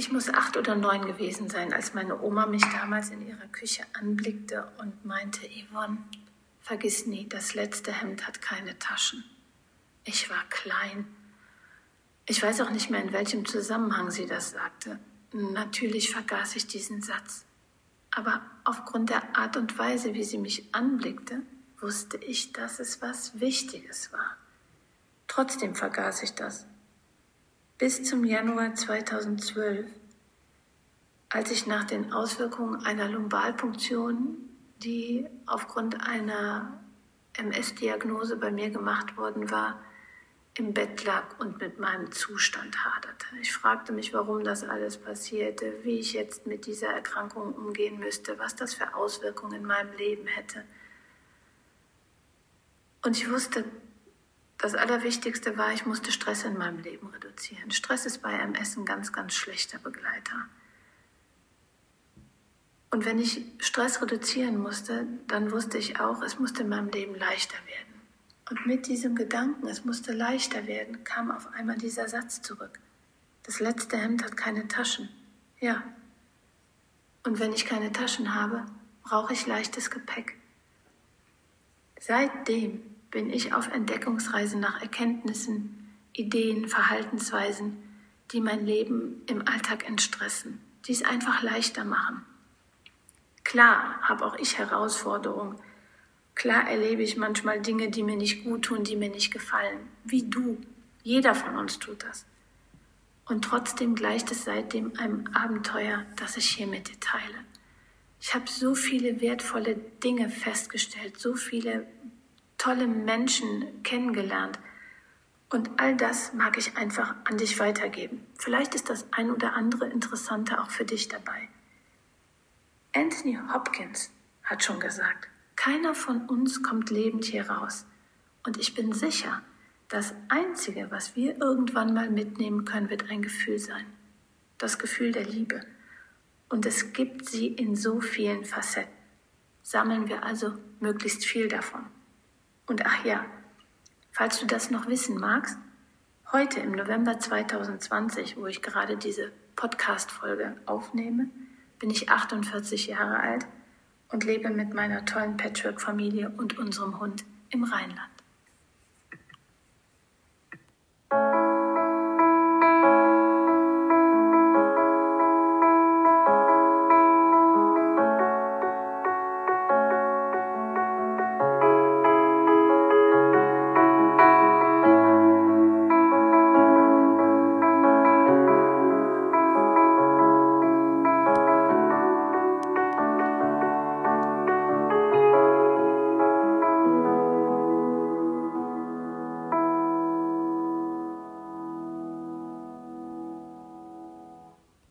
Ich muss acht oder neun gewesen sein, als meine Oma mich damals in ihrer Küche anblickte und meinte, Yvonne, vergiss nie, das letzte Hemd hat keine Taschen. Ich war klein. Ich weiß auch nicht mehr, in welchem Zusammenhang sie das sagte. Natürlich vergaß ich diesen Satz. Aber aufgrund der Art und Weise, wie sie mich anblickte, wusste ich, dass es was Wichtiges war. Trotzdem vergaß ich das. Bis zum Januar 2012, als ich nach den Auswirkungen einer Lumbalpunktion, die aufgrund einer MS-Diagnose bei mir gemacht worden war, im Bett lag und mit meinem Zustand haderte. Ich fragte mich, warum das alles passierte, wie ich jetzt mit dieser Erkrankung umgehen müsste, was das für Auswirkungen in meinem Leben hätte. Und ich wusste, das Allerwichtigste war, ich musste Stress in meinem Leben reduzieren. Stress ist bei MS ein ganz, ganz schlechter Begleiter. Und wenn ich Stress reduzieren musste, dann wusste ich auch, es musste in meinem Leben leichter werden. Und mit diesem Gedanken, es musste leichter werden, kam auf einmal dieser Satz zurück. Das letzte Hemd hat keine Taschen. Ja. Und wenn ich keine Taschen habe, brauche ich leichtes Gepäck. Seitdem bin ich auf Entdeckungsreise nach Erkenntnissen, Ideen, Verhaltensweisen, die mein Leben im Alltag entstressen, die es einfach leichter machen. Klar habe auch ich Herausforderungen. Klar erlebe ich manchmal Dinge, die mir nicht gut tun, die mir nicht gefallen. Wie du. Jeder von uns tut das. Und trotzdem gleicht es seitdem einem Abenteuer, das ich hier mit dir teile. Ich habe so viele wertvolle Dinge festgestellt, so viele tolle Menschen kennengelernt. Und all das mag ich einfach an dich weitergeben. Vielleicht ist das ein oder andere Interessante auch für dich dabei. Anthony Hopkins hat schon gesagt, keiner von uns kommt lebend hier raus. Und ich bin sicher, das Einzige, was wir irgendwann mal mitnehmen können, wird ein Gefühl sein. Das Gefühl der Liebe. Und es gibt sie in so vielen Facetten. Sammeln wir also möglichst viel davon. Und ach ja, falls du das noch wissen magst, heute im November 2020, wo ich gerade diese Podcast-Folge aufnehme, bin ich 48 Jahre alt und lebe mit meiner tollen Patchwork-Familie und unserem Hund im Rheinland.